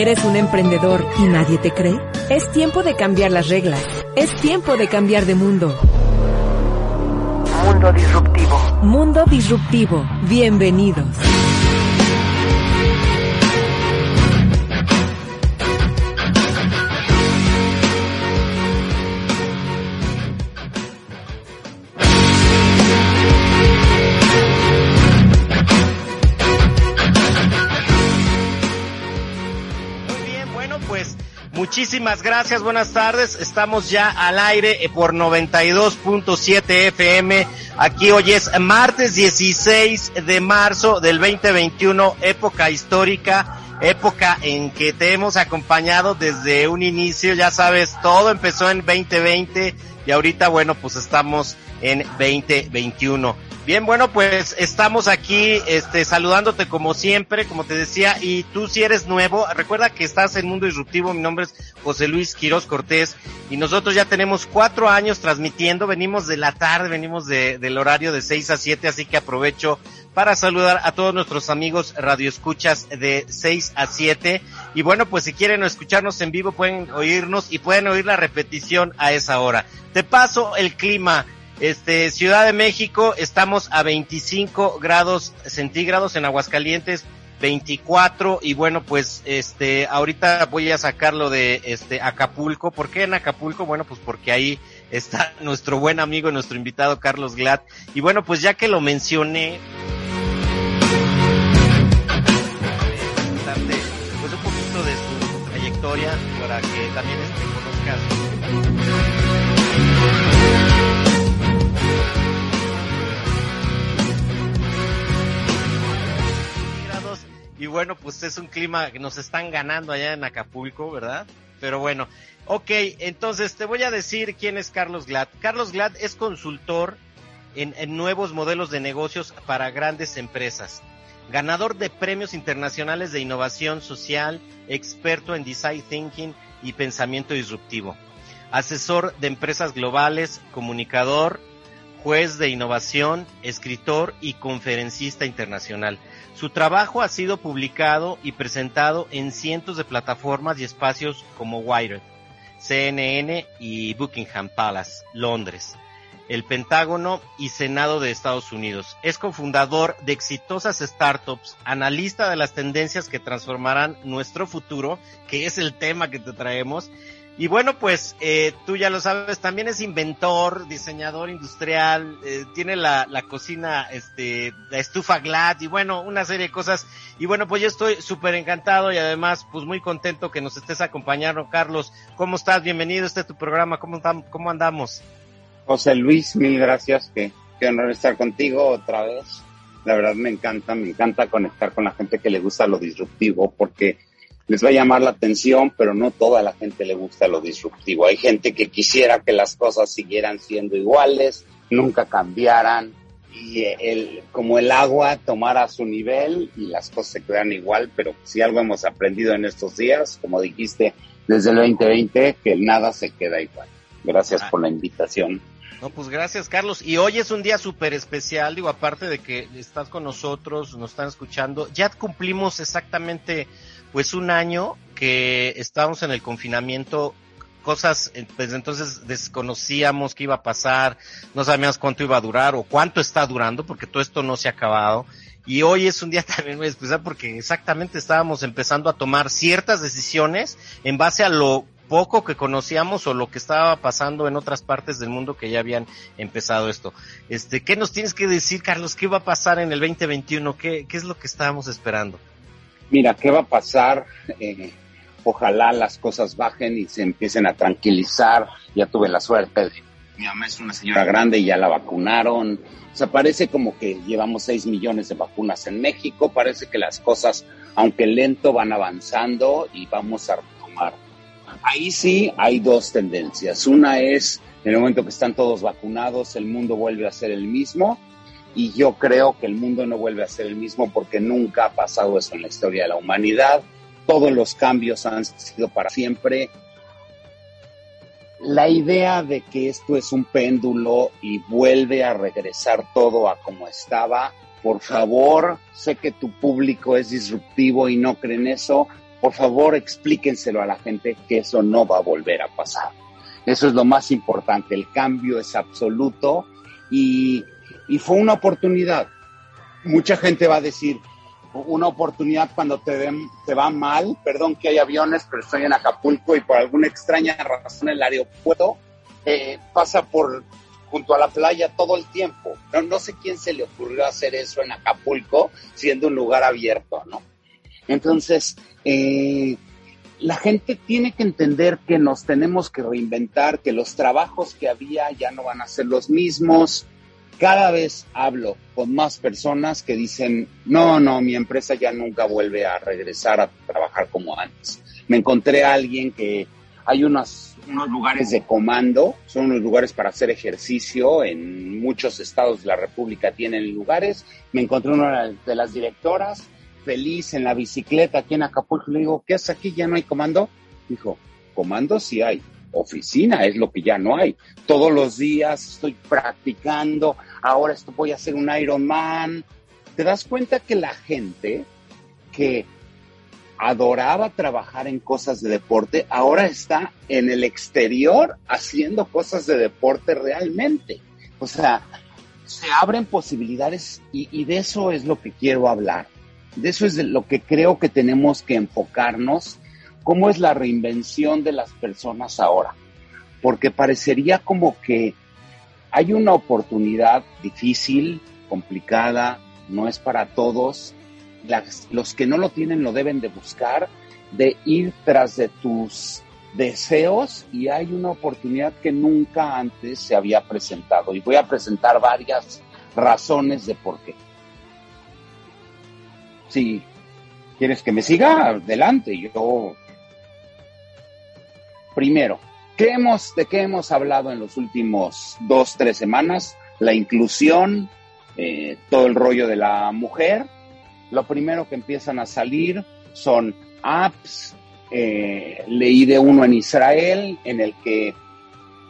¿Eres un emprendedor y nadie te cree? Es tiempo de cambiar las reglas. Es tiempo de cambiar de mundo. Mundo Disruptivo. Mundo Disruptivo. Bienvenidos. Muchísimas gracias, buenas tardes. Estamos ya al aire eh, por 92.7 FM. Aquí hoy es martes 16 de marzo del 2021, época histórica, época en que te hemos acompañado desde un inicio. Ya sabes, todo empezó en 2020 y ahorita, bueno, pues estamos en 2021. Bien, bueno, pues estamos aquí este, saludándote como siempre, como te decía, y tú si eres nuevo, recuerda que estás en Mundo Disruptivo, mi nombre es José Luis Quiroz Cortés, y nosotros ya tenemos cuatro años transmitiendo, venimos de la tarde, venimos de, del horario de seis a siete, así que aprovecho para saludar a todos nuestros amigos radioescuchas de seis a siete, y bueno, pues si quieren escucharnos en vivo pueden oírnos y pueden oír la repetición a esa hora. Te paso el clima. Este, Ciudad de México, estamos a 25 grados centígrados en Aguascalientes, 24 y bueno, pues este, ahorita voy a sacarlo de este Acapulco. ¿Por qué en Acapulco? Bueno, pues porque ahí está nuestro buen amigo, nuestro invitado Carlos Glad. Y bueno, pues ya que lo mencioné, pues un poquito de su trayectoria para que también este, conozcas Y bueno, pues es un clima que nos están ganando allá en Acapulco, ¿verdad? Pero bueno, ok, entonces te voy a decir quién es Carlos Glad. Carlos Glad es consultor en, en nuevos modelos de negocios para grandes empresas, ganador de premios internacionales de innovación social, experto en design thinking y pensamiento disruptivo, asesor de empresas globales, comunicador, juez de innovación, escritor y conferencista internacional. Su trabajo ha sido publicado y presentado en cientos de plataformas y espacios como Wired, CNN y Buckingham Palace, Londres, el Pentágono y Senado de Estados Unidos. Es cofundador de exitosas startups, analista de las tendencias que transformarán nuestro futuro, que es el tema que te traemos, y bueno, pues eh, tú ya lo sabes, también es inventor, diseñador industrial, eh, tiene la, la cocina, este, la estufa Glad y bueno, una serie de cosas. Y bueno, pues yo estoy súper encantado y además pues muy contento que nos estés acompañando. Carlos, ¿cómo estás? Bienvenido a este tu programa, ¿cómo, cómo andamos? José Luis, mil gracias, que qué honor estar contigo otra vez. La verdad me encanta, me encanta conectar con la gente que le gusta lo disruptivo porque les va a llamar la atención, pero no toda la gente le gusta lo disruptivo. Hay gente que quisiera que las cosas siguieran siendo iguales, nunca cambiaran y el, como el agua tomara su nivel y las cosas se quedaran igual, pero si algo hemos aprendido en estos días, como dijiste, desde el 2020, que nada se queda igual. Gracias por la invitación. No, pues gracias, Carlos. Y hoy es un día súper especial, digo, aparte de que estás con nosotros, nos están escuchando, ya cumplimos exactamente pues un año que estábamos en el confinamiento, cosas, pues entonces desconocíamos qué iba a pasar, no sabíamos cuánto iba a durar o cuánto está durando, porque todo esto no se ha acabado. Y hoy es un día también muy especial porque exactamente estábamos empezando a tomar ciertas decisiones en base a lo poco que conocíamos o lo que estaba pasando en otras partes del mundo que ya habían empezado esto. Este, ¿qué nos tienes que decir, Carlos? ¿Qué va a pasar en el 2021? ¿Qué, qué es lo que estábamos esperando? Mira, ¿qué va a pasar? Eh, ojalá las cosas bajen y se empiecen a tranquilizar. Ya tuve la suerte de... Mi mamá es una señora grande y ya la vacunaron. O sea, parece como que llevamos 6 millones de vacunas en México. Parece que las cosas, aunque lento, van avanzando y vamos a retomar. Ahí sí hay dos tendencias. Una es, en el momento que están todos vacunados, el mundo vuelve a ser el mismo y yo creo que el mundo no vuelve a ser el mismo porque nunca ha pasado eso en la historia de la humanidad. Todos los cambios han sido para siempre. La idea de que esto es un péndulo y vuelve a regresar todo a como estaba, por favor, sé que tu público es disruptivo y no creen eso, por favor explíquenselo a la gente que eso no va a volver a pasar. Eso es lo más importante, el cambio es absoluto y, y fue una oportunidad. Mucha gente va a decir, una oportunidad cuando te, ven, te va mal, perdón que hay aviones, pero estoy en Acapulco y por alguna extraña razón el aeropuerto eh, pasa por junto a la playa todo el tiempo. No, no sé quién se le ocurrió hacer eso en Acapulco, siendo un lugar abierto, ¿no? Entonces, eh, la gente tiene que entender que nos tenemos que reinventar, que los trabajos que había ya no van a ser los mismos. Cada vez hablo con más personas que dicen, no, no, mi empresa ya nunca vuelve a regresar a trabajar como antes. Me encontré a alguien que hay unos, unos lugares de comando, son unos lugares para hacer ejercicio, en muchos estados de la República tienen lugares. Me encontré una de las directoras, feliz en la bicicleta aquí en Acapulco. Le digo, ¿qué haces aquí? ¿Ya no hay comando? Dijo, comando sí hay. Oficina es lo que ya no hay. Todos los días estoy practicando. Ahora esto voy a hacer un Ironman. ¿Te das cuenta que la gente que adoraba trabajar en cosas de deporte ahora está en el exterior haciendo cosas de deporte realmente? O sea, se abren posibilidades y, y de eso es lo que quiero hablar de eso es de lo que creo que tenemos que enfocarnos, cómo es la reinvención de las personas ahora, porque parecería como que hay una oportunidad difícil, complicada, no es para todos, los que no lo tienen lo deben de buscar, de ir tras de tus deseos y hay una oportunidad que nunca antes se había presentado. Y voy a presentar varias razones de por qué. Si quieres que me siga, adelante. Yo, primero, ¿qué hemos, ¿de qué hemos hablado en los últimos dos, tres semanas? La inclusión, eh, todo el rollo de la mujer. Lo primero que empiezan a salir son apps. Eh, leí de uno en Israel en el que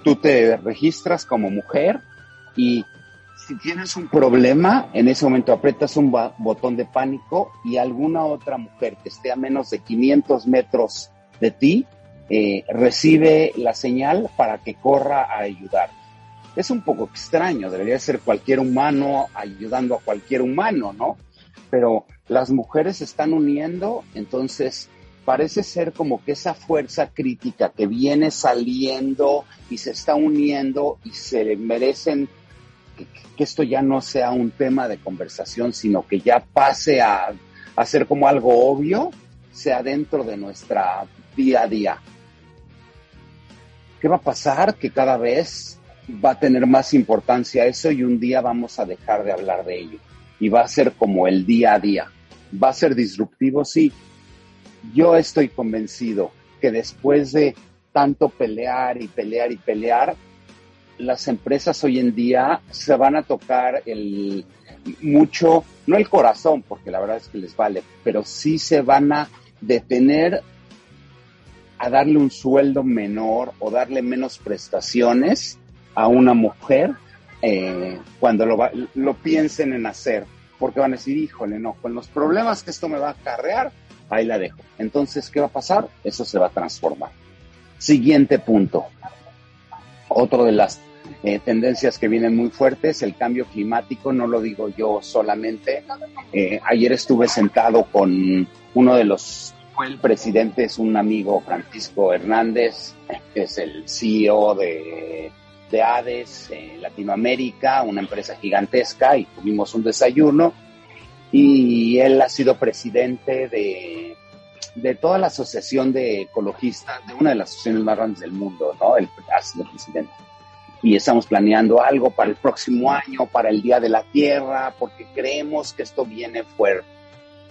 tú te registras como mujer y si tienes un problema, en ese momento aprietas un botón de pánico y alguna otra mujer que esté a menos de 500 metros de ti eh, recibe la señal para que corra a ayudar. Es un poco extraño, debería ser cualquier humano ayudando a cualquier humano, ¿no? Pero las mujeres se están uniendo, entonces parece ser como que esa fuerza crítica que viene saliendo y se está uniendo y se merecen que, esto ya no sea un tema de conversación, sino que ya pase a, a ser como algo obvio, sea dentro de nuestra día a día. ¿Qué va a pasar? Que cada vez va a tener más importancia eso y un día vamos a dejar de hablar de ello. Y va a ser como el día a día. ¿Va a ser disruptivo? Sí. Yo estoy convencido que después de tanto pelear y pelear y pelear, las empresas hoy en día se van a tocar el mucho, no el corazón, porque la verdad es que les vale, pero sí se van a detener a darle un sueldo menor o darle menos prestaciones a una mujer eh, cuando lo, lo piensen en hacer, porque van a decir, híjole, no, con los problemas que esto me va a acarrear, ahí la dejo. Entonces, ¿qué va a pasar? Eso se va a transformar. Siguiente punto. Otro de las eh, tendencias que vienen muy fuertes, el cambio climático, no lo digo yo solamente. Eh, ayer estuve sentado con uno de los, el presidente, es un amigo, Francisco Hernández, que es el CEO de, de ADES en Latinoamérica, una empresa gigantesca, y tuvimos un desayuno. Y él ha sido presidente de, de toda la asociación de ecologistas, de una de las asociaciones más grandes del mundo, ¿no? Él ha sido presidente y estamos planeando algo para el próximo año, para el Día de la Tierra, porque creemos que esto viene fuerte.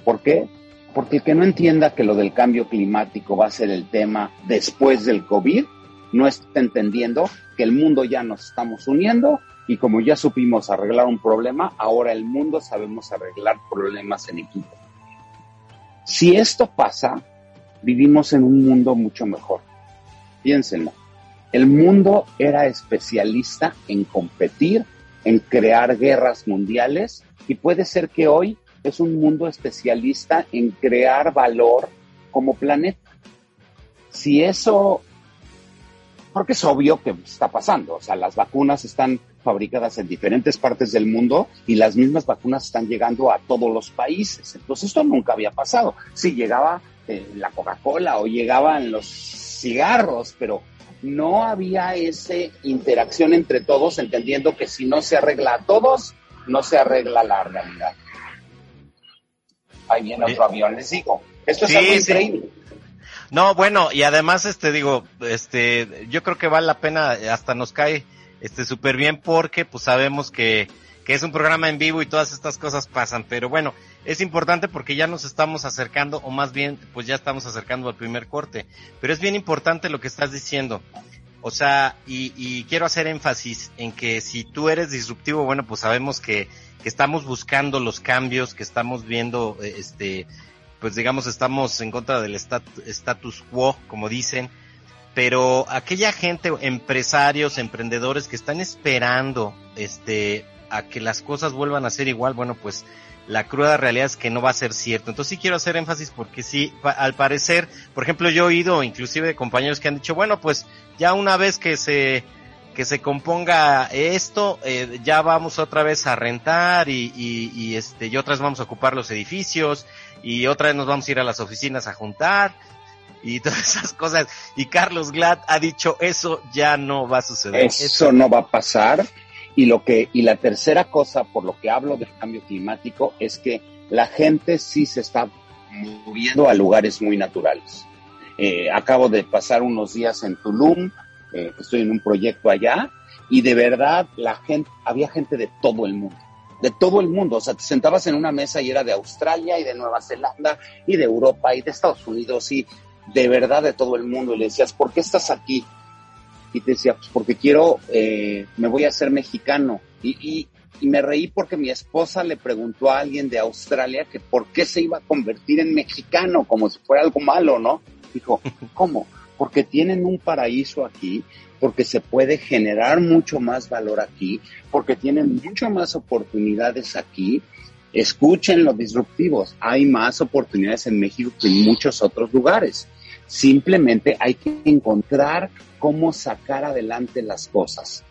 ¿Por qué? Porque el que no entienda que lo del cambio climático va a ser el tema después del COVID, no está entendiendo que el mundo ya nos estamos uniendo y como ya supimos arreglar un problema, ahora el mundo sabemos arreglar problemas en equipo. Si esto pasa, vivimos en un mundo mucho mejor. Piénsenlo. El mundo era especialista en competir, en crear guerras mundiales y puede ser que hoy es un mundo especialista en crear valor como planeta. Si eso, porque es obvio que está pasando, o sea, las vacunas están fabricadas en diferentes partes del mundo y las mismas vacunas están llegando a todos los países. Entonces esto nunca había pasado. Sí, llegaba eh, la Coca-Cola o llegaban los cigarros, pero no había esa interacción entre todos, entendiendo que si no se arregla a todos, no se arregla la realidad. Ahí viene otro avión, les digo. Esto es algo increíble. No, bueno, y además, este, digo, este, yo creo que vale la pena, hasta nos cae, este, súper bien porque, pues sabemos que, que es un programa en vivo y todas estas cosas pasan, pero bueno, es importante porque ya nos estamos acercando, o más bien, pues ya estamos acercando al primer corte, pero es bien importante lo que estás diciendo. O sea, y, y quiero hacer énfasis en que si tú eres disruptivo, bueno, pues sabemos que, que estamos buscando los cambios, que estamos viendo, eh, este, pues digamos, estamos en contra del status quo, como dicen, pero aquella gente, empresarios, emprendedores que están esperando, este, a que las cosas vuelvan a ser igual, bueno, pues la cruda realidad es que no va a ser cierto. Entonces sí quiero hacer énfasis porque sí, al parecer, por ejemplo, yo he oído inclusive de compañeros que han dicho, bueno, pues ya una vez que se que se componga esto, eh, ya vamos otra vez a rentar y, y, y, este, y otras vamos a ocupar los edificios y otra vez nos vamos a ir a las oficinas a juntar y todas esas cosas. Y Carlos Glad ha dicho eso ya no va a suceder. Eso, eso no va a pasar. Y lo que, y la tercera cosa por lo que hablo del cambio climático es que la gente sí se está moviendo a lugares muy naturales. Eh, acabo de pasar unos días en Tulum, eh, estoy en un proyecto allá, y de verdad la gente, había gente de todo el mundo de todo el mundo. O sea, te sentabas en una mesa y era de Australia y de Nueva Zelanda y de Europa y de Estados Unidos y de verdad de todo el mundo. Y le decías, ¿por qué estás aquí? Y te decía, pues porque quiero, eh, me voy a hacer mexicano. Y, y, y, me reí porque mi esposa le preguntó a alguien de Australia que por qué se iba a convertir en mexicano, como si fuera algo malo, ¿no? Dijo, ¿cómo? Porque tienen un paraíso aquí, porque se puede generar mucho más valor aquí, porque tienen mucho más oportunidades aquí. Escuchen los disruptivos, hay más oportunidades en México que en muchos otros lugares. Simplemente hay que encontrar cómo sacar adelante las cosas.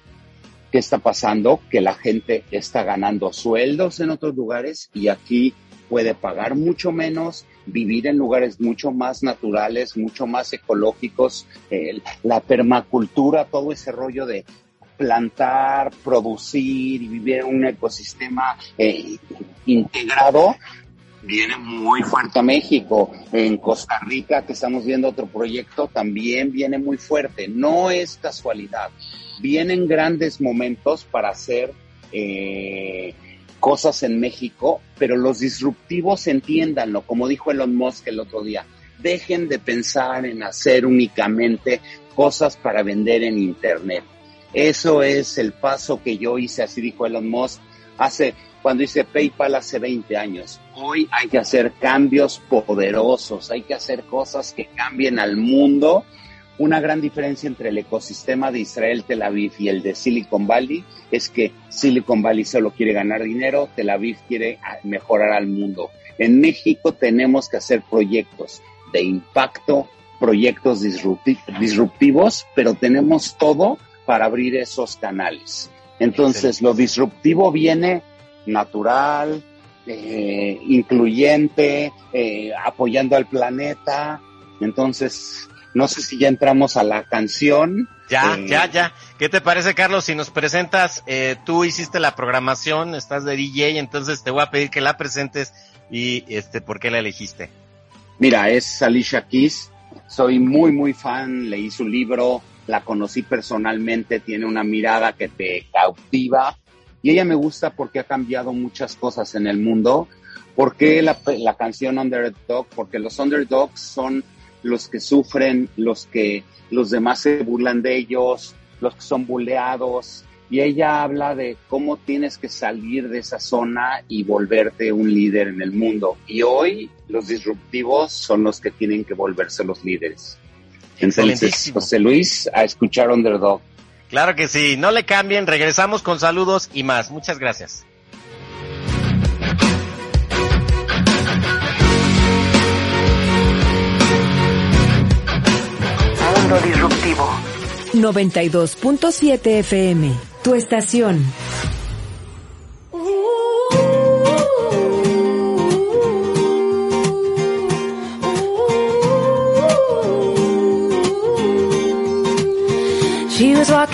¿Qué está pasando? Que la gente está ganando sueldos en otros lugares y aquí puede pagar mucho menos, vivir en lugares mucho más naturales, mucho más ecológicos, eh, la permacultura, todo ese rollo de plantar, producir y vivir en un ecosistema eh, integrado, viene muy fuerte a México. En Costa Rica, que estamos viendo otro proyecto, también viene muy fuerte. No es casualidad. Vienen grandes momentos para hacer eh, cosas en México, pero los disruptivos entiéndanlo, como dijo Elon Musk el otro día. Dejen de pensar en hacer únicamente cosas para vender en Internet. Eso es el paso que yo hice, así dijo Elon Musk, hace cuando hice PayPal hace 20 años. Hoy hay que hacer cambios poderosos, hay que hacer cosas que cambien al mundo. Una gran diferencia entre el ecosistema de Israel, Tel Aviv y el de Silicon Valley es que Silicon Valley solo quiere ganar dinero, Tel Aviv quiere mejorar al mundo. En México tenemos que hacer proyectos de impacto, proyectos disruptivos, pero tenemos todo para abrir esos canales. Entonces, lo disruptivo viene natural, eh, incluyente, eh, apoyando al planeta. Entonces, no sé si ya entramos a la canción. Ya, eh, ya, ya. ¿Qué te parece, Carlos? Si nos presentas, eh, tú hiciste la programación, estás de DJ, entonces te voy a pedir que la presentes y este, ¿por qué la elegiste? Mira, es Alicia Keys. Soy muy, muy fan. Leí su libro, la conocí personalmente, tiene una mirada que te cautiva y ella me gusta porque ha cambiado muchas cosas en el mundo. ¿Por qué la, la canción Underdog? Porque los underdogs son los que sufren, los que los demás se burlan de ellos, los que son buleados. Y ella habla de cómo tienes que salir de esa zona y volverte un líder en el mundo. Y hoy los disruptivos son los que tienen que volverse los líderes. Entonces, José Luis, a escuchar Underdog. Claro que sí, no le cambien, regresamos con saludos y más. Muchas gracias. Mundo Disruptivo. 92.7 FM, tu estación.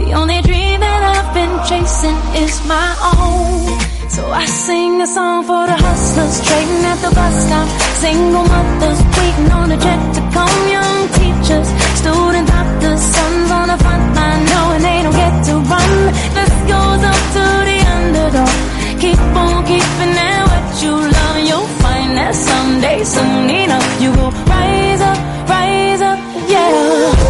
The only dream that I've been chasing is my own. So I sing a song for the hustlers trading at the bus stop. Single mothers waiting on a jet to come. Young teachers, student doctors, sons on the front line knowing they don't get to run. This goes up to the underdog. Keep on keeping it what you love. You'll find that someday, soon enough, you will rise up, rise up, yeah.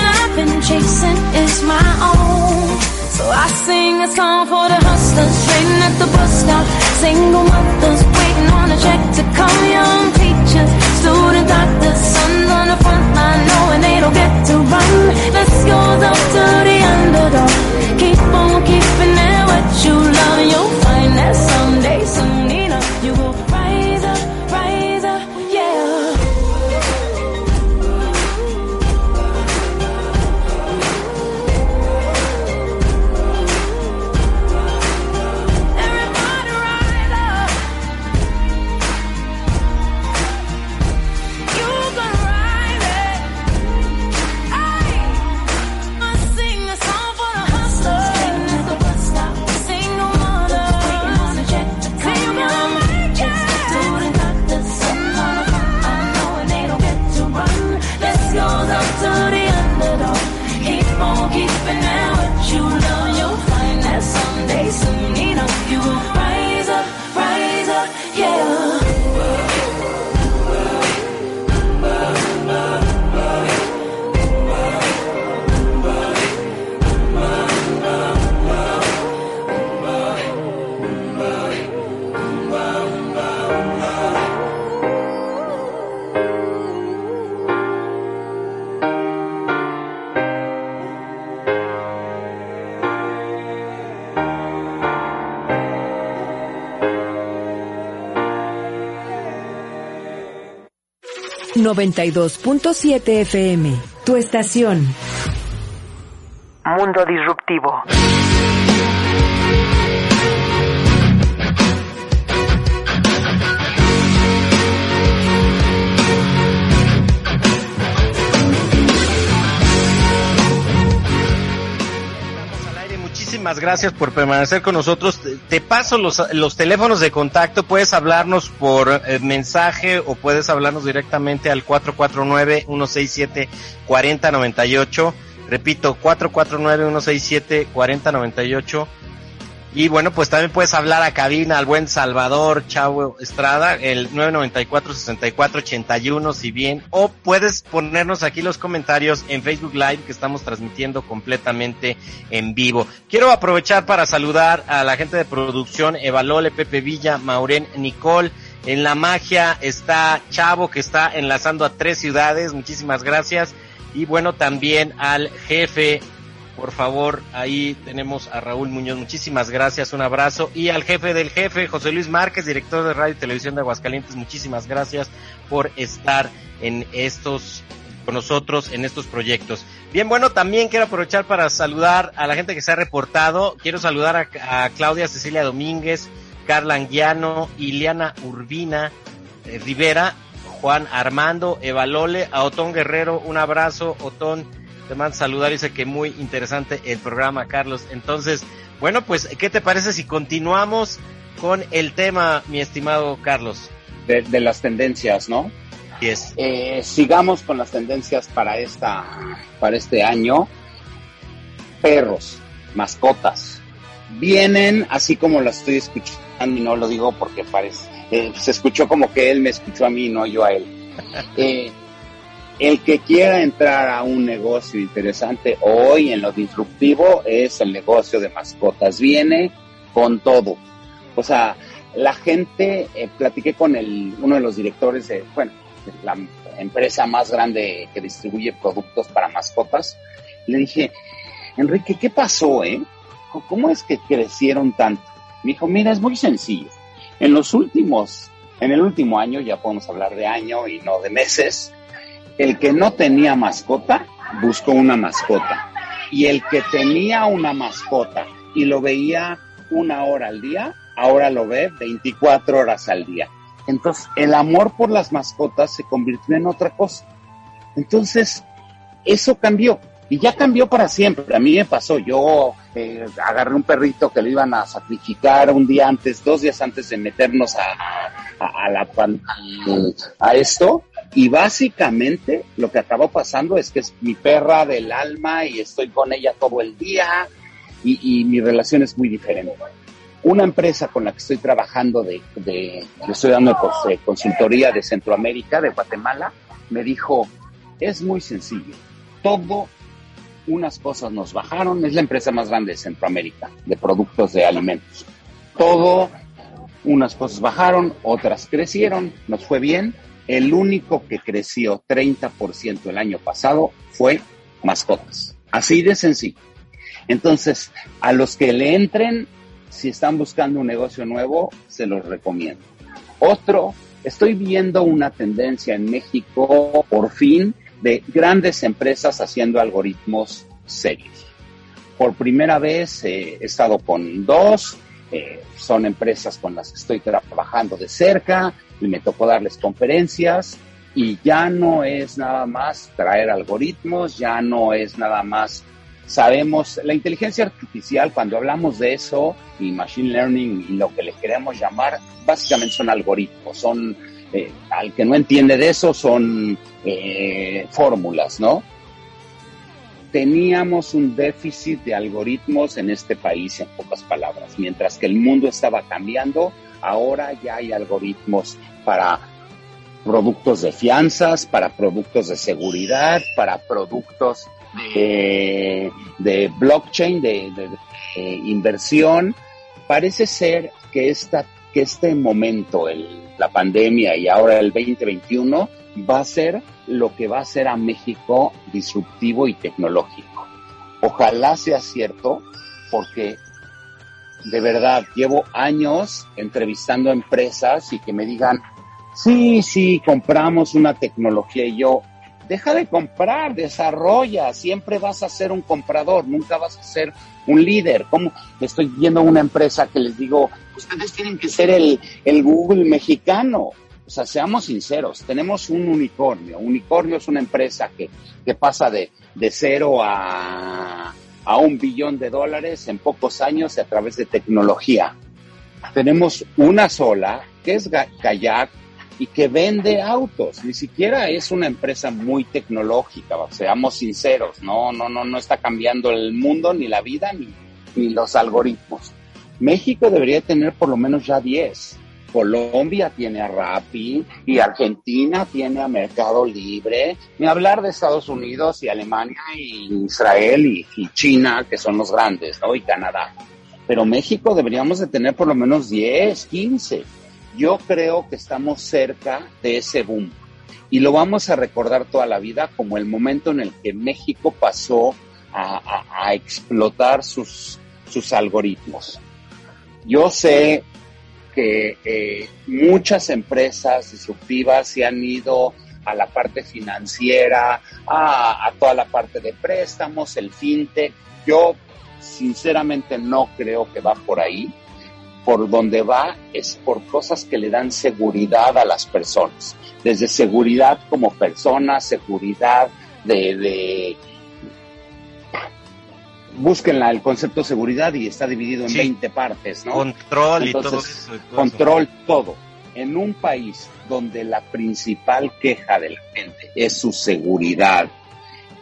I've been chasing is my own. So I sing a song for the hustlers trading at the bus stop. Single mothers waiting on a check to come. Young teachers, student doctors, sons on the front line knowing they don't get to run. This goes up to the underdog. Keep on keeping it what you love. You'll find that someday, soon 92.7 FM, tu estación. Mundo Disruptivo. Muchísimas gracias por permanecer con nosotros. Te- paso los, los teléfonos de contacto. Puedes hablarnos por eh, mensaje o puedes hablarnos directamente al 449-167-4098. Repito, 449-167-4098. Y bueno, pues también puedes hablar a cabina al buen Salvador Chavo Estrada, el 994-6481, si bien, o puedes ponernos aquí los comentarios en Facebook Live que estamos transmitiendo completamente en vivo. Quiero aprovechar para saludar a la gente de producción, Evalole, Pepe Villa, Maureen, Nicole. En la magia está Chavo que está enlazando a tres ciudades, muchísimas gracias. Y bueno, también al jefe por favor, ahí tenemos a Raúl Muñoz. Muchísimas gracias, un abrazo. Y al jefe del jefe, José Luis Márquez, director de Radio y Televisión de Aguascalientes, muchísimas gracias por estar en estos, con nosotros en estos proyectos. Bien, bueno, también quiero aprovechar para saludar a la gente que se ha reportado. Quiero saludar a, Claudia Cecilia Domínguez, Carla Anguiano, Iliana Urbina, eh, Rivera, Juan Armando Evalole, a Otón Guerrero, un abrazo, Otón, te mando saludar, dice que muy interesante el programa, Carlos. Entonces, bueno, pues, ¿qué te parece si continuamos con el tema, mi estimado Carlos? De, de las tendencias, ¿no? Yes. Eh, sigamos con las tendencias para esta, para este año. Perros, mascotas, vienen así como las estoy escuchando y no lo digo porque parece, eh, se escuchó como que él me escuchó a mí, no yo a él. Eh, el que quiera entrar a un negocio interesante hoy en lo disruptivo es el negocio de mascotas. Viene con todo. O sea, la gente, eh, platiqué con el, uno de los directores de, bueno, la empresa más grande que distribuye productos para mascotas. Le dije, Enrique, ¿qué pasó, eh? ¿Cómo es que crecieron tanto? Me dijo, mira, es muy sencillo. En los últimos, en el último año, ya podemos hablar de año y no de meses, el que no tenía mascota buscó una mascota. Y el que tenía una mascota y lo veía una hora al día, ahora lo ve 24 horas al día. Entonces, el amor por las mascotas se convirtió en otra cosa. Entonces, eso cambió. Y ya cambió para siempre. A mí me pasó, yo eh, agarré un perrito que lo iban a sacrificar un día antes, dos días antes de meternos a, la, a esto. Y básicamente lo que acabó pasando es que es mi perra del alma y estoy con ella todo el día y, mi relación es muy diferente. Una empresa con la que estoy trabajando de, de le estoy dando pues, consultoría de Centroamérica, de Guatemala, me dijo, es muy sencillo, todo unas cosas nos bajaron, es la empresa más grande de Centroamérica de productos de alimentos. Todo, unas cosas bajaron, otras crecieron, nos fue bien. El único que creció 30% el año pasado fue mascotas. Así de sencillo. Entonces, a los que le entren, si están buscando un negocio nuevo, se los recomiendo. Otro, estoy viendo una tendencia en México, por fin, de grandes empresas haciendo algoritmos serios. Por primera vez eh, he estado con dos, eh, son empresas con las que estoy trabajando de cerca y me tocó darles conferencias y ya no es nada más traer algoritmos, ya no es nada más, sabemos, la inteligencia artificial, cuando hablamos de eso y machine learning y lo que le queremos llamar, básicamente son algoritmos, son eh, al que no entiende de eso son eh, fórmulas, ¿no? Teníamos un déficit de algoritmos en este país, en pocas palabras. Mientras que el mundo estaba cambiando, ahora ya hay algoritmos para productos de fianzas, para productos de seguridad, para productos de, blockchain, de, de, de inversión. Parece ser que, esta, que este momento, el, la pandemia y ahora el 2021 va a ser lo que va a hacer a México disruptivo y tecnológico. Ojalá sea cierto, porque de verdad llevo años entrevistando empresas y que me digan, sí, sí, compramos una tecnología y yo, deja de comprar, desarrolla, siempre vas a ser un comprador, nunca vas a ser un líder. Como estoy viendo una empresa que les digo, ustedes tienen que ser el, el Google mexicano. O sea, seamos sinceros, tenemos un unicornio. Unicornio es una empresa que, que pasa de, de cero a, a un billón de dólares en pocos años a través de tecnología. Tenemos una sola, que es Kayak, y que vende autos. Ni siquiera es una empresa muy tecnológica, seamos sinceros, no, no, no, no está cambiando el mundo, ni la vida, ni, ni los algoritmos. México debería tener por lo menos ya 10. Colombia tiene a Rappi y Argentina tiene a Mercado Libre, ni hablar de Estados Unidos y Alemania y Israel y, China, que son los grandes, ¿no? Y Canadá. Pero México deberíamos de tener por lo menos 10, 15 yo creo que estamos cerca de ese boom y lo vamos a recordar toda la vida como el momento en el que México pasó a, a, a explotar sus, sus algoritmos. Yo sé que eh, muchas empresas disruptivas se han ido a la parte financiera, a, toda la parte de préstamos, el fintech. Yo sinceramente no creo que va por ahí por donde va es por cosas que le dan seguridad a las personas, desde seguridad como persona, seguridad de búsquenla el concepto de seguridad y está dividido en 20 partes, ¿no? Control y todo control todo. En un país donde la principal queja de la gente es su seguridad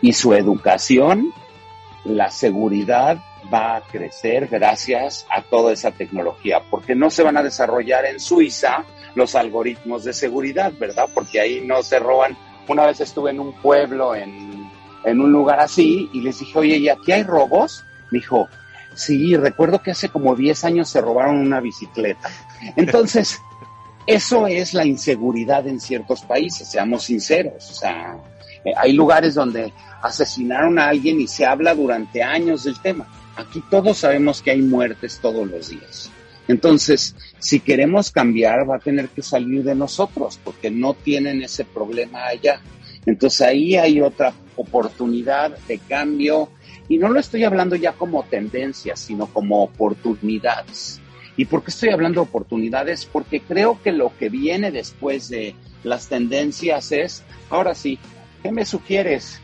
y su educación, la seguridad va a crecer gracias a toda esa tecnología, porque no se van a desarrollar en Suiza los algoritmos de seguridad, ¿verdad? Porque ahí no se roban. Una vez estuve en un pueblo, en, en un lugar así, y les dije, oye, ¿y aquí hay robos? Me dijo, sí, recuerdo que hace como 10 años se robaron una bicicleta. Entonces, eso es la inseguridad en ciertos países, seamos sinceros. O sea, eh, hay lugares donde asesinaron a alguien y se habla durante años del tema. Aquí todos sabemos que hay muertes todos los días. Entonces, si queremos cambiar, va a tener que salir de nosotros, porque no tienen ese problema allá. Entonces ahí hay otra oportunidad de cambio, y no lo estoy hablando ya como tendencia, sino como oportunidades. ¿Y por qué estoy hablando de oportunidades? Porque creo que lo que viene después de las tendencias es, ahora sí, ¿qué me sugieres?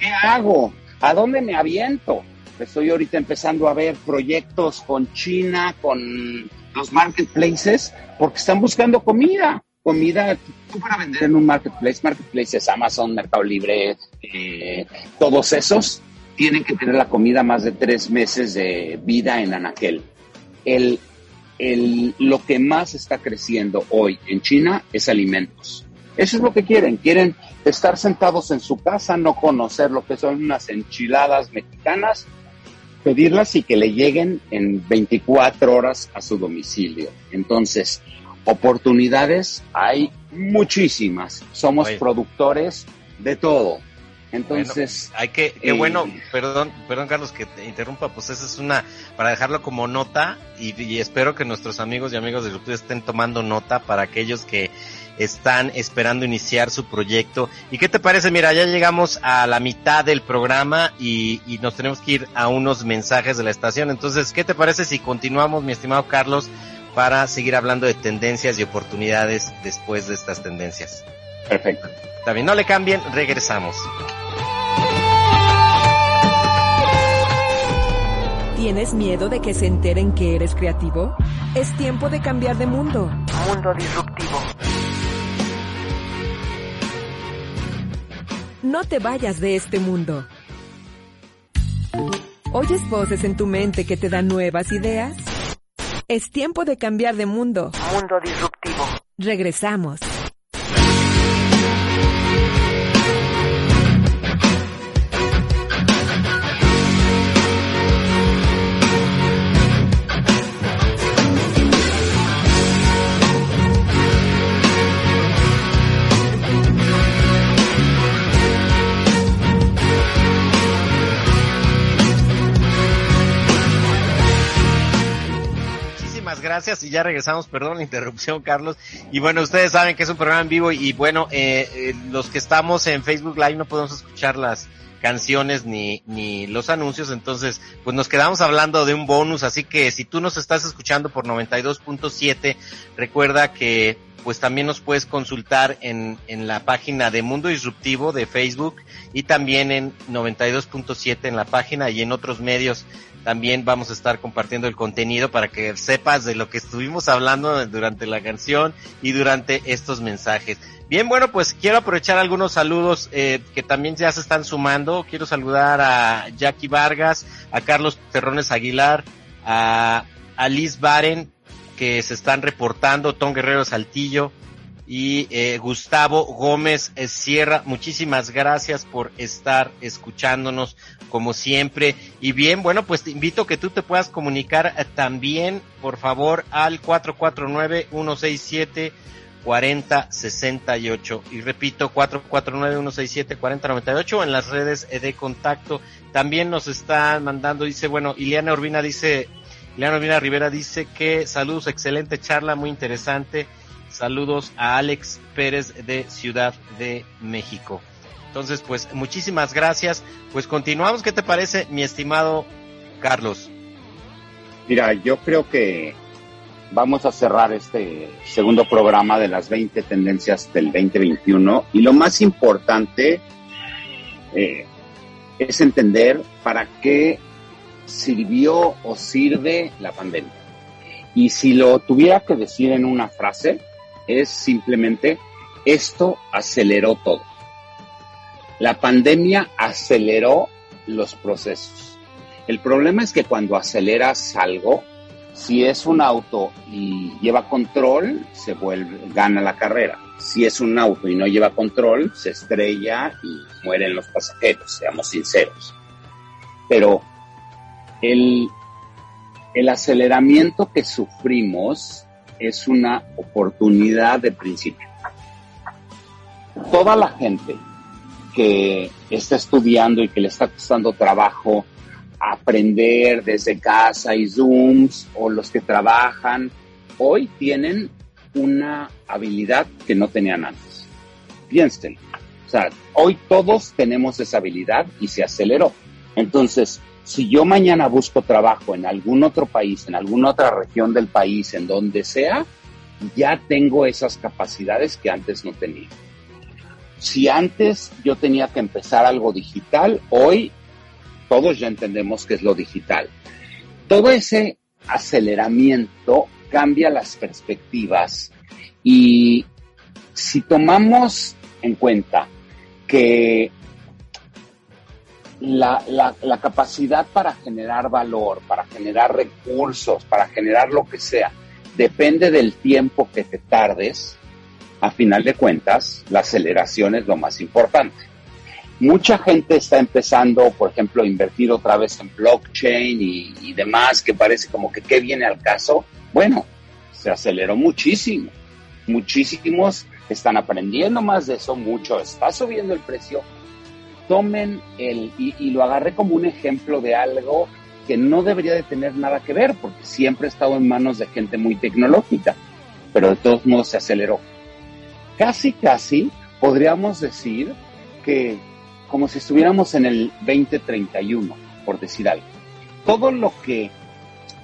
¿Qué hago? ¿A dónde me aviento? Estoy ahorita empezando a ver proyectos con China, con los marketplaces, porque están buscando comida. Comida, tú para vender en un marketplace, marketplaces, Amazon, Mercado Libre, eh, todos esos, tienen que tener la comida más de tres meses de vida en anaquel. El, el, lo que más está creciendo hoy en China es alimentos. Eso es lo que quieren. Quieren estar sentados en su casa, no conocer lo que son unas enchiladas mexicanas pedirlas y que le lleguen en 24 horas a su domicilio. Entonces, oportunidades hay muchísimas. Somos productores de todo. Entonces, hay que, qué bueno, perdón, perdón Carlos que te interrumpa, pues esa es una, para dejarlo como nota y, espero que nuestros amigos y amigos de YouTube estén tomando nota para aquellos que están esperando iniciar su proyecto. ¿Y qué te parece? Mira, ya llegamos a la mitad del programa y, nos tenemos que ir a unos mensajes de la estación. Entonces, ¿qué te parece si continuamos, mi estimado Carlos, para seguir hablando de tendencias y oportunidades después de estas tendencias? Perfecto. También no le cambien, regresamos. ¿Tienes miedo de que se enteren que eres creativo? Es tiempo de cambiar de mundo. Mundo disruptivo. No te vayas de este mundo. ¿Oyes voces en tu mente que te dan nuevas ideas? Es tiempo de cambiar de mundo. Mundo disruptivo. Regresamos. Gracias. Y ya regresamos, perdón la interrupción Carlos. Y bueno, ustedes saben que es un programa en vivo y bueno, eh, eh, los que estamos en Facebook Live no podemos escuchar las canciones ni, ni los anuncios, entonces pues nos quedamos hablando de un bonus, así que si tú nos estás escuchando por 92.7, recuerda que pues también nos puedes consultar en, en la página de Mundo Disruptivo de Facebook y también en 92.7 en la página y en otros medios también vamos a estar compartiendo el contenido para que sepas de lo que estuvimos hablando durante la canción y durante estos mensajes. Bien, bueno, pues quiero aprovechar algunos saludos eh, que también ya se están sumando. Quiero saludar a Jackie Vargas, a Carlos Terrones Aguilar, a, a Liz Baren, que se están reportando, Tom Guerrero Saltillo, y eh, Gustavo Gómez eh, Sierra. Muchísimas gracias por estar escuchándonos como siempre. Y bien, bueno, pues te invito que tú te puedas comunicar eh, también, por favor, al 449-167. 4068 y repito 449-167-4098 en las redes de contacto también nos están mandando dice bueno Ileana Urbina dice Ileana Urbina Rivera dice que saludos excelente charla muy interesante Saludos a Alex Pérez de Ciudad de México. Entonces, pues muchísimas gracias. Pues continuamos. ¿Qué te parece, mi estimado Carlos? Mira, yo creo que vamos a cerrar este segundo programa de las 20 tendencias del 2021 y lo más importante eh, es entender para qué sirvió o sirve la pandemia. Y si lo tuviera que decir en una frase, es simplemente esto aceleró todo. La pandemia aceleró los procesos. El problema es que cuando aceleras algo, si es un auto y lleva control, se vuelve, gana la carrera. Si es un auto y no lleva control, se estrella y mueren los pasajeros, seamos sinceros. Pero el, el aceleramiento que sufrimos es una oportunidad de principio. Toda la gente que está estudiando y que le está costando trabajo aprender desde casa y Zooms o los que trabajan, hoy tienen una habilidad que no tenían antes. Piensen, o sea, hoy todos tenemos esa habilidad y se aceleró. Entonces, si yo mañana busco trabajo en algún otro país, en alguna otra región del país, en donde sea, ya tengo esas capacidades que antes no tenía. Si antes yo tenía que empezar algo digital, hoy todos ya entendemos que es lo digital. Todo ese aceleramiento cambia las perspectivas y si tomamos en cuenta que la, la, capacidad para generar valor, para generar recursos, para generar lo que sea, depende del tiempo que te tardes, a final de cuentas, la aceleración es lo más importante. Mucha gente está empezando, por ejemplo, a invertir otra vez en blockchain y, demás, que parece como que qué viene al caso. Bueno, se aceleró muchísimo. Muchísimos están aprendiendo más de eso, mucho está subiendo el precio. Tomen el, y, lo agarré como un ejemplo de algo que no debería de tener nada que ver, porque siempre ha estado en manos de gente muy tecnológica, pero de todos modos se aceleró. Casi, casi podríamos decir que como si estuviéramos en el 2031, por decir algo. Todo lo que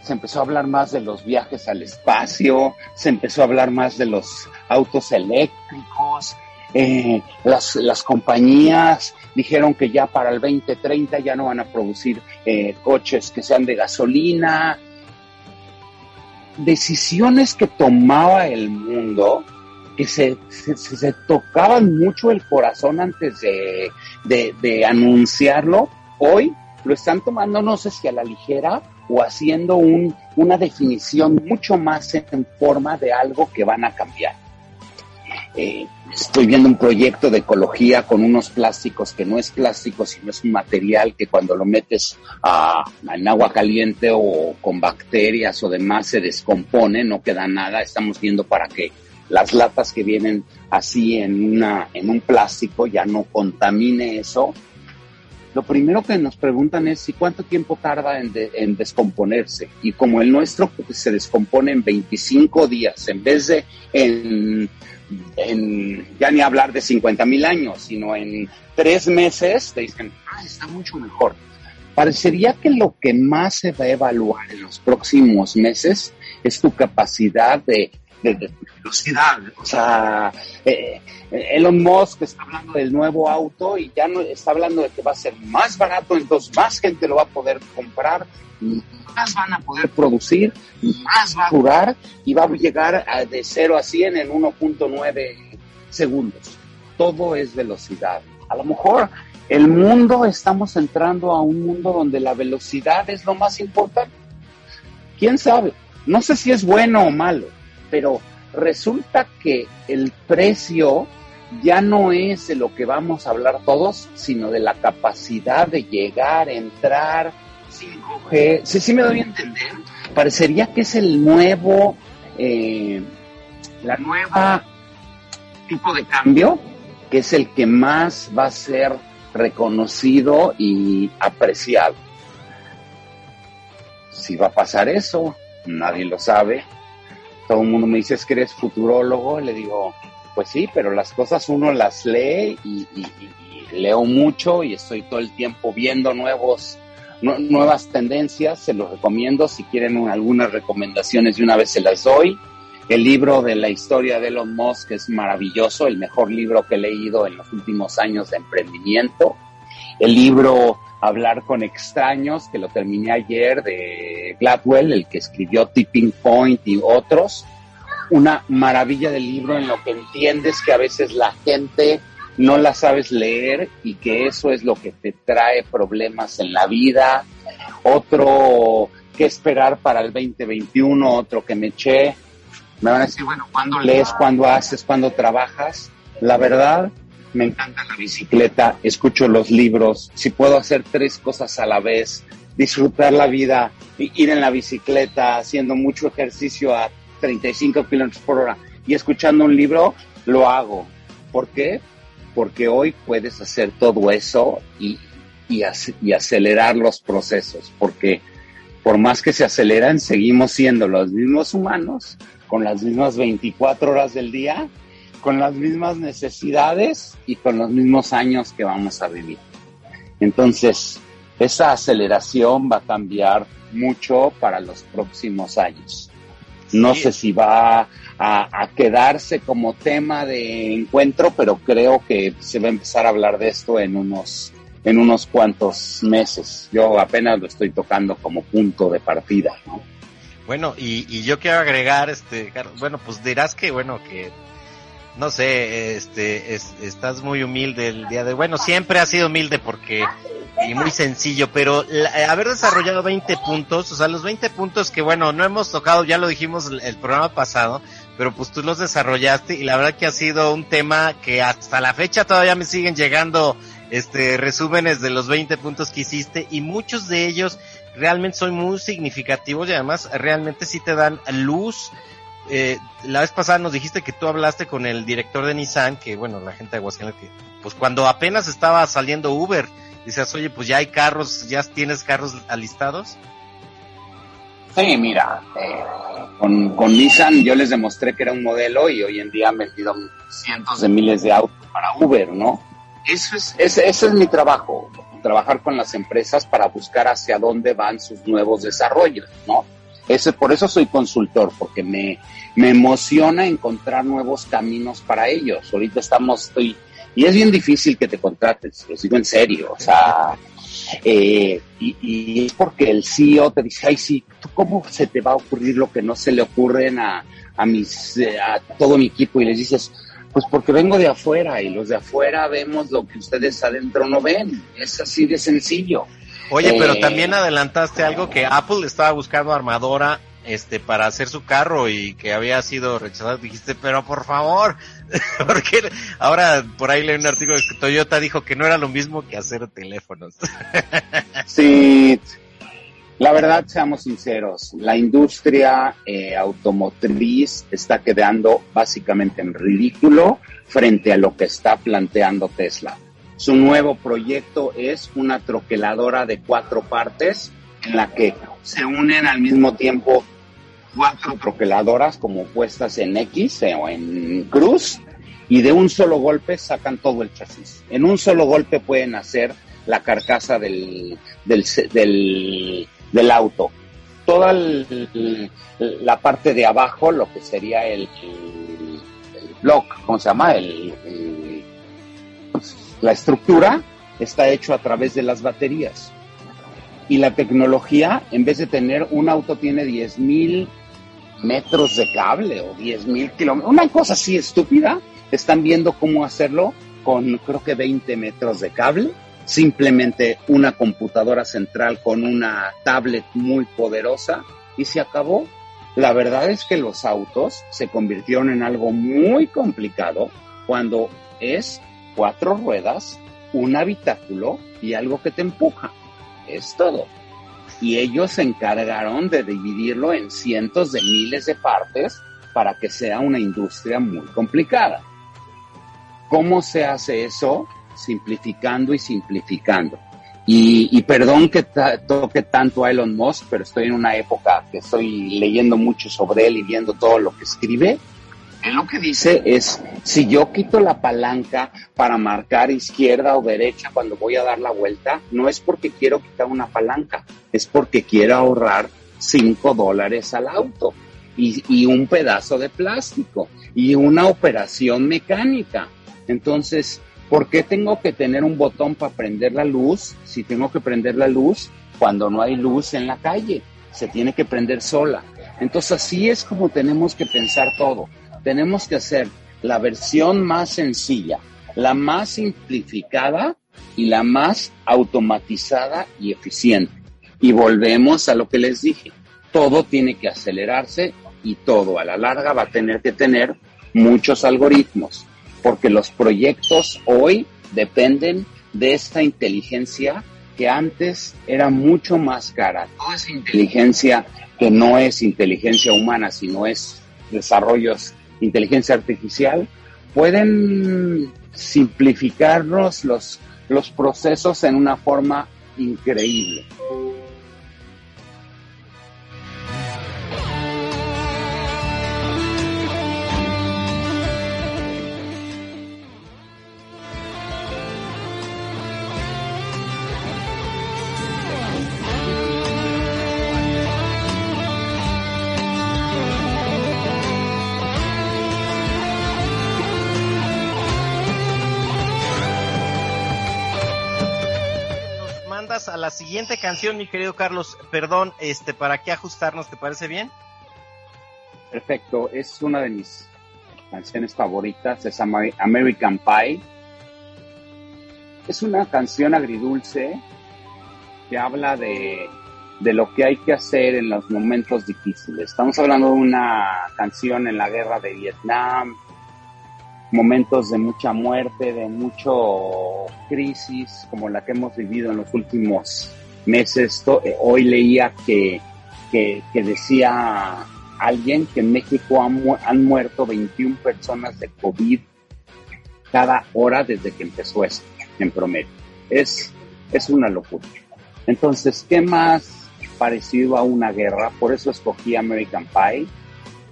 se empezó a hablar más de los viajes al espacio, se empezó a hablar más de los autos eléctricos, eh, las, las, compañías dijeron que ya para el 2030 ya no van a producir eh, coches que sean de gasolina. Decisiones que tomaba el mundo que se, se, tocaban mucho el corazón antes de, de, anunciarlo, hoy lo están tomando no sé si a la ligera o haciendo un, una definición mucho más en forma de algo que van a cambiar. Eh, estoy viendo un proyecto de ecología con unos plásticos que no es plástico, sino es un material que cuando lo metes a, en agua caliente o con bacterias o demás se descompone, no queda nada. Estamos viendo para que las latas que vienen así en, una, un plástico ya no contamine eso. Lo primero que nos preguntan es si cuánto tiempo tarda en, en descomponerse. Y como el nuestro se descompone en 25 días, en vez de en, en ya ni hablar de 50 mil años, sino en tres meses, te dicen, ah, está mucho mejor. Parecería que lo que más se va a evaluar en los próximos meses es tu capacidad de de, velocidad. O sea, eh, Elon Musk está hablando del nuevo auto y ya no está hablando de que va a ser más barato, entonces más gente lo va a poder comprar, más van a poder producir, más va a durar y va a llegar de 0 a 100 en 1.9 segundos. Todo es velocidad. A lo mejor el mundo estamos entrando a un mundo donde la velocidad es lo más importante. ¿Quién sabe? No sé si es bueno o malo pero resulta que el precio ya no es de lo que vamos a hablar todos, sino de la capacidad de llegar, entrar, 5G. Sí, sí me doy a entender. Parecería que es el nuevo, eh, la nueva tipo de cambio, que es el que más va a ser reconocido y apreciado. Si va a pasar eso, nadie lo sabe, todo el mundo me dice, que eres futurólogo, le digo, pues sí, pero las cosas uno las lee y, leo mucho y estoy todo el tiempo viendo nuevos nuevas tendencias, se los recomiendo. Si quieren algunas recomendaciones, de una vez se las doy. El libro de la historia de Elon Musk es maravilloso, el mejor libro que he leído en los últimos años de emprendimiento. El libro Hablar con extraños, que lo terminé ayer, de Gladwell, el que escribió Tipping Point y otros. Una maravilla del libro en lo que entiendes que a veces la gente no la sabes leer y que eso es lo que te trae problemas en la vida. Otro que esperar para el 2021, otro que me eché. Me van a decir, bueno, ¿cuándo lees? ¿Cuándo haces? ¿Cuándo trabajas? La verdad, me encanta la bicicleta, escucho los libros, si puedo hacer tres cosas a la vez, disfrutar la vida, ir en la bicicleta, haciendo mucho ejercicio a 35 kilómetros por hora y escuchando un libro, lo hago. ¿Por qué? porque hoy puedes hacer todo eso y, y, acelerar los procesos, porque por más que se aceleran, seguimos siendo los mismos humanos, con las mismas 24 horas del día, con las mismas necesidades y con los mismos años que vamos a vivir. Entonces, esa aceleración va a cambiar mucho para los próximos años. No sé si va a, quedarse como tema de encuentro, pero creo que se va a empezar a hablar de esto en unos en unos cuantos meses. Yo apenas lo estoy tocando como punto de partida, ¿no? Bueno, y, y yo quiero agregar, este, bueno, pues dirás que, bueno, que, no sé, este, estás muy humilde el día de, bueno, siempre has sido humilde porque, y muy sencillo, pero haber desarrollado 20 puntos, o sea, los 20 puntos que, bueno, no hemos tocado, ya lo dijimos el programa pasado, pero pues tú los desarrollaste y la verdad que ha sido un tema que hasta la fecha todavía me siguen llegando este resúmenes de los 20 puntos que hiciste y muchos de ellos realmente son muy significativos y además realmente sí te dan luz. Eh, la vez pasada nos dijiste que tú hablaste con el director de Nissan, que bueno, la gente de Aguascalientes, pues cuando apenas estaba saliendo Uber, dices, oye, pues ya hay carros, ya tienes carros alistados. Sí, mira, eh, con, con, Nissan yo les demostré que era un modelo y hoy en día han vendido cientos de miles de autos para Uber, ¿no? Eso es, ese, ese es mi trabajo, trabajar con las empresas para buscar hacia dónde van sus nuevos desarrollos, ¿no? Ese, por eso soy consultor, porque me, me emociona encontrar nuevos caminos para ellos. Ahorita estamos, estoy, y es bien difícil que te contrates, lo digo en serio, o sea, eh, y, es porque el CEO te dice, ay, sí, ¿tú cómo se te va a ocurrir lo que no se le ocurren a, a, mis, eh, a todo mi equipo? Y les dices, pues porque vengo de afuera y los de afuera vemos lo que ustedes adentro no ven. Es así de sencillo. Oye, pero eh, también adelantaste algo que Apple estaba buscando armadora este para hacer su carro y que había sido rechazado, dijiste, pero por favor, porque ahora por ahí leí un artículo que Toyota dijo que no era lo mismo que hacer teléfonos. sí, la verdad, seamos sinceros, la industria eh, automotriz está quedando básicamente en ridículo frente a lo que está planteando Tesla. Su nuevo proyecto es una troqueladora de cuatro partes en la que se unen al mismo tiempo cuatro troqueladoras como puestas en X eh, o en cruz y de un solo golpe sacan todo el chasis. En un solo golpe pueden hacer la carcasa del, del, del, auto. Toda la parte de abajo, lo que sería el, block, ¿cómo se llama? El, la estructura está hecho a través de las baterías. Y la tecnología, en vez de tener un auto, tiene 10.000 metros de cable o 10 mil kilómetros, una cosa así estúpida, están viendo cómo hacerlo con creo que 20 metros de cable, simplemente una computadora central con una tablet muy poderosa y se acabó. La verdad es que los autos se convirtieron en algo muy complicado cuando es cuatro ruedas, un habitáculo y algo que te empuja. Es todo y ellos se encargaron de dividirlo en cientos de miles de partes para que sea una industria muy complicada. ¿Cómo se hace eso? Simplificando y simplificando. Y, perdón que toque tanto a Elon Musk, pero estoy en una época que estoy leyendo mucho sobre él y viendo todo lo que escribe. Él lo que dice es, si yo quito la palanca para marcar izquierda o derecha cuando voy a dar la vuelta, no es porque quiero quitar una palanca, es porque quiero ahorrar 5 dólares al auto y, y un pedazo de plástico y una operación mecánica. Entonces, ¿por qué tengo que tener un botón para prender la luz si tengo que prender la luz cuando no hay luz en la calle? Se tiene que prender sola. Entonces así es como tenemos que pensar todo. Tenemos que hacer la versión más sencilla, la más simplificada y la más automatizada y eficiente. Y volvemos a lo que les dije. Todo tiene que acelerarse y todo a la larga va a tener que tener muchos algoritmos, porque los proyectos hoy dependen de esta inteligencia que antes era mucho más cara. Toda esa inteligencia que no es inteligencia humana, sino es desarrollos inteligencia artificial, pueden simplificarnos los, los procesos en una forma increíble. La siguiente canción, mi querido Carlos. Perdón, este, ¿para qué ajustarnos? ¿Te parece bien? Perfecto, es una de mis canciones favoritas, es American Pie. Es una canción agridulce que habla de, de lo que hay que hacer en los momentos difíciles. Estamos hablando de una canción en la guerra de Vietnam, momentos de mucha muerte, de mucho crisis como la que hemos vivido en los últimos meses. Eh, hoy leía que, que, decía alguien que en México han, han, muerto 21 personas de COVID cada hora desde que empezó esto, en promedio. Es, es una locura. Entonces, ¿qué más parecido a una guerra? Por eso escogí American Pie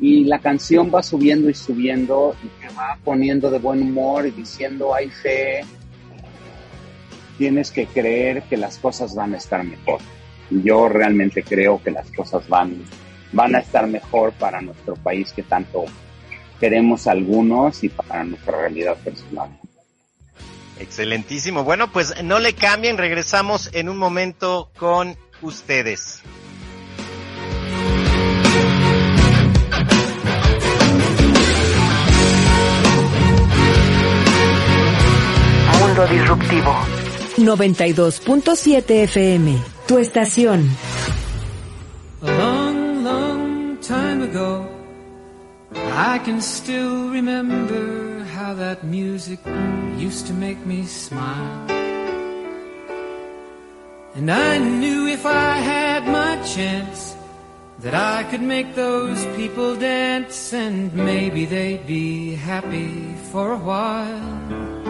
y la canción va subiendo y subiendo y te va poniendo de buen humor y diciendo hay fe, tienes que creer que las cosas van a estar mejor. Yo realmente creo que las cosas van, van a estar mejor para nuestro país que tanto queremos algunos y para nuestra realidad personal. Excelentísimo. Bueno, pues no le cambien, regresamos en un momento con ustedes. Disruptivo. 92.7 FM, tu estación. A long, long time ago, I can still remember how that music used to make me smile. And I knew if I had my chance that I could make those people dance and maybe they'd be happy for a while.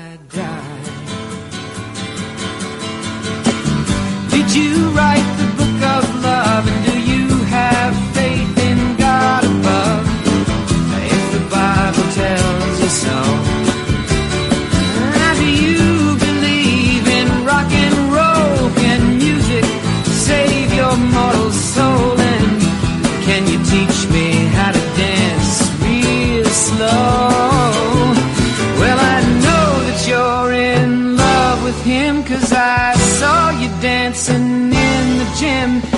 did you write the Jim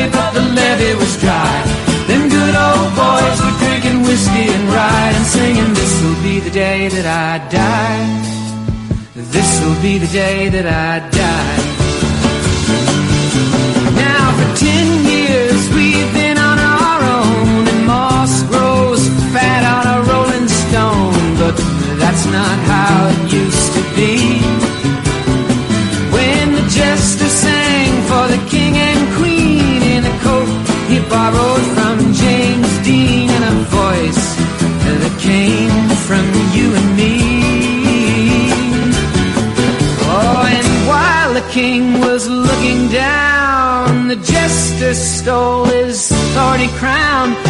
levee, but the levee was dry. Them good old boys were drinking whiskey and rye and singing, This'll be the day that I die. This'll be the day that I die. Now for ten years we've been on our own and moss grows fat on a rolling stone, but that's not how it used to be. When the jester sang for the king and queen borrowed from James Dean and a voice that came from you and me. Oh, and while the king was looking down, the jester stole his thorny crown.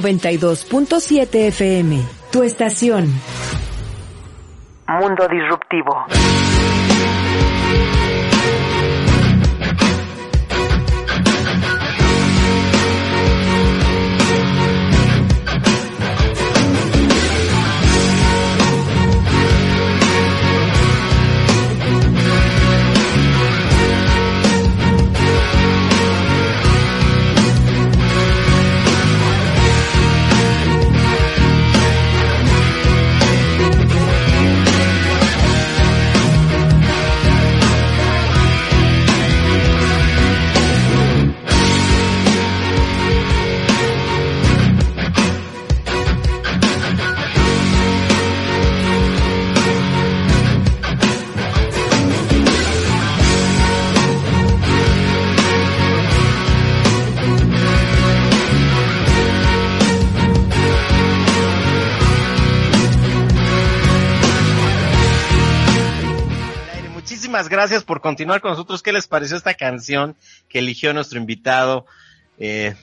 92.7 FM, tu estación. Mundo disruptivo. Gracias por continuar con nosotros. ¿Qué les pareció esta canción que eligió nuestro invitado? Eh,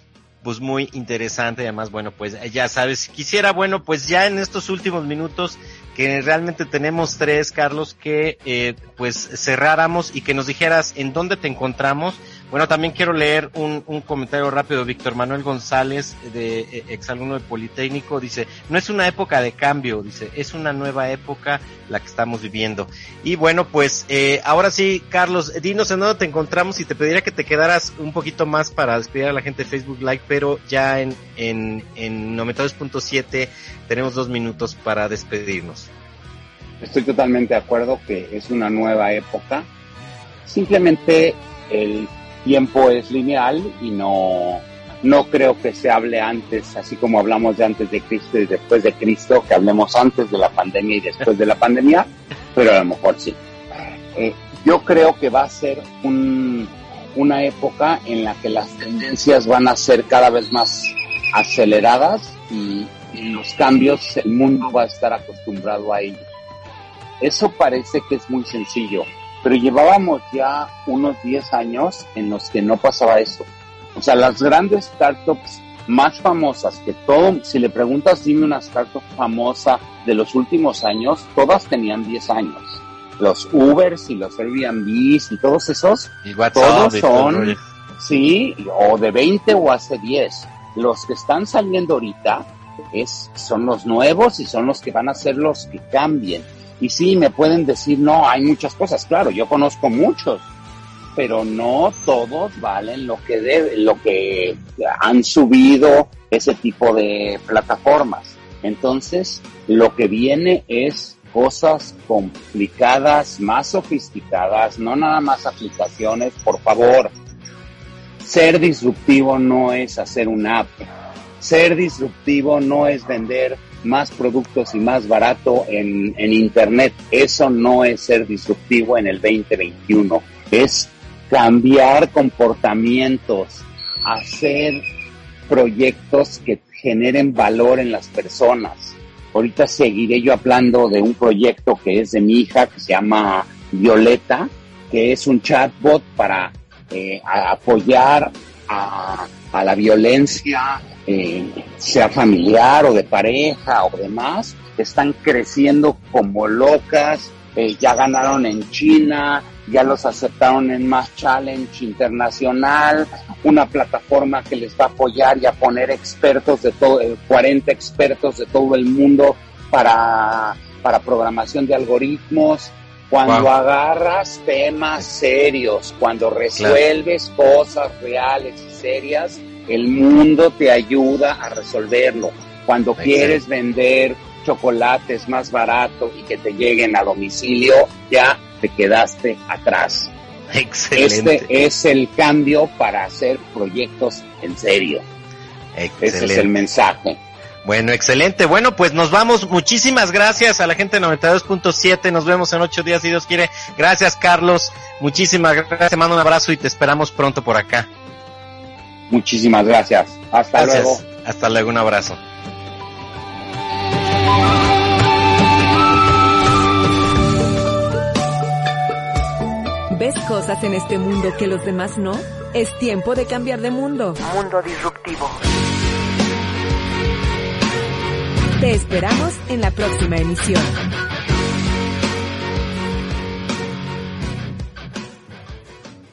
pues muy interesante. Además, bueno, pues ya sabes, quisiera, bueno, pues ya en estos últimos minutos que realmente tenemos tres, Carlos, que eh, pues cerráramos y que nos dijeras en dónde te encontramos. Bueno, también quiero leer un, un comentario rápido. Víctor Manuel González, de eh, exalumno de Politécnico, dice, no es una época de cambio, dice, es una nueva época la que estamos viviendo. Y bueno, pues eh, ahora sí, Carlos, dinos en dónde te encontramos y te pediría que te quedaras un poquito más para despedir a la gente de Facebook Live, pero ya en, en, en 92.7 tenemos dos minutos para despedirnos. Estoy totalmente de acuerdo que es una nueva época. Simplemente el tiempo es lineal y no, no creo que se hable antes, así como hablamos de antes de Cristo y después de Cristo, que hablemos antes de la pandemia y después de la pandemia, pero a lo mejor sí. Eh, yo creo que va a ser un, una época en la que las tendencias van a ser cada vez más aceleradas y, y los cambios el mundo va a estar acostumbrado a ellos. Eso parece que es muy sencillo, pero llevábamos ya unos 10 años en los que no pasaba eso. O sea, las grandes startups más famosas que todo, si le preguntas, dime una startup famosa de los últimos años, todas tenían 10 años. Los Ubers y los Airbnbs y todos esos, todos son, sí, o de 20 o hace 10. Los que están saliendo ahorita es, son los nuevos y son los que van a ser los que cambien. Y sí, me pueden decir, no, hay muchas cosas. Claro, yo conozco muchos, pero no todos valen lo que debe, lo que han subido ese tipo de plataformas. Entonces, lo que viene es cosas complicadas, más sofisticadas, no nada más aplicaciones, por favor. Ser disruptivo no es hacer un app. Ser disruptivo no es vender más productos y más barato en, en Internet. Eso no es ser disruptivo en el 2021. Es cambiar comportamientos, hacer proyectos que generen valor en las personas. Ahorita seguiré yo hablando de un proyecto que es de mi hija, que se llama Violeta, que es un chatbot para eh, apoyar a, la violencia, eh, sea familiar o de pareja o demás. Están creciendo como locas, eh, ya ganaron en China, ya los aceptaron en Más Challenge Internacional, una plataforma que les va a apoyar y a poner expertos de todo, 40 eh, expertos de todo el mundo para, para programación de algoritmos. Cuando agarras temas serios, cuando resuelves cosas reales y serias, el mundo te ayuda a resolverlo. Cuando quieres vender chocolates más barato y que te lleguen a domicilio, ya te quedaste atrás. Excelente. Este es el cambio para hacer proyectos en serio. Ese es el mensaje. Bueno, excelente. Bueno, pues nos vamos. Muchísimas gracias a la gente de 92.7. Nos vemos en ocho días si Dios quiere. Gracias, Carlos. Muchísimas gracias. Te mando un abrazo y te esperamos pronto por acá. Muchísimas gracias. Hasta luego. Hasta luego. Un abrazo. ¿Ves cosas en este mundo que los demás no? Es tiempo de cambiar de mundo. Mundo disruptivo. Te esperamos en la próxima emisión.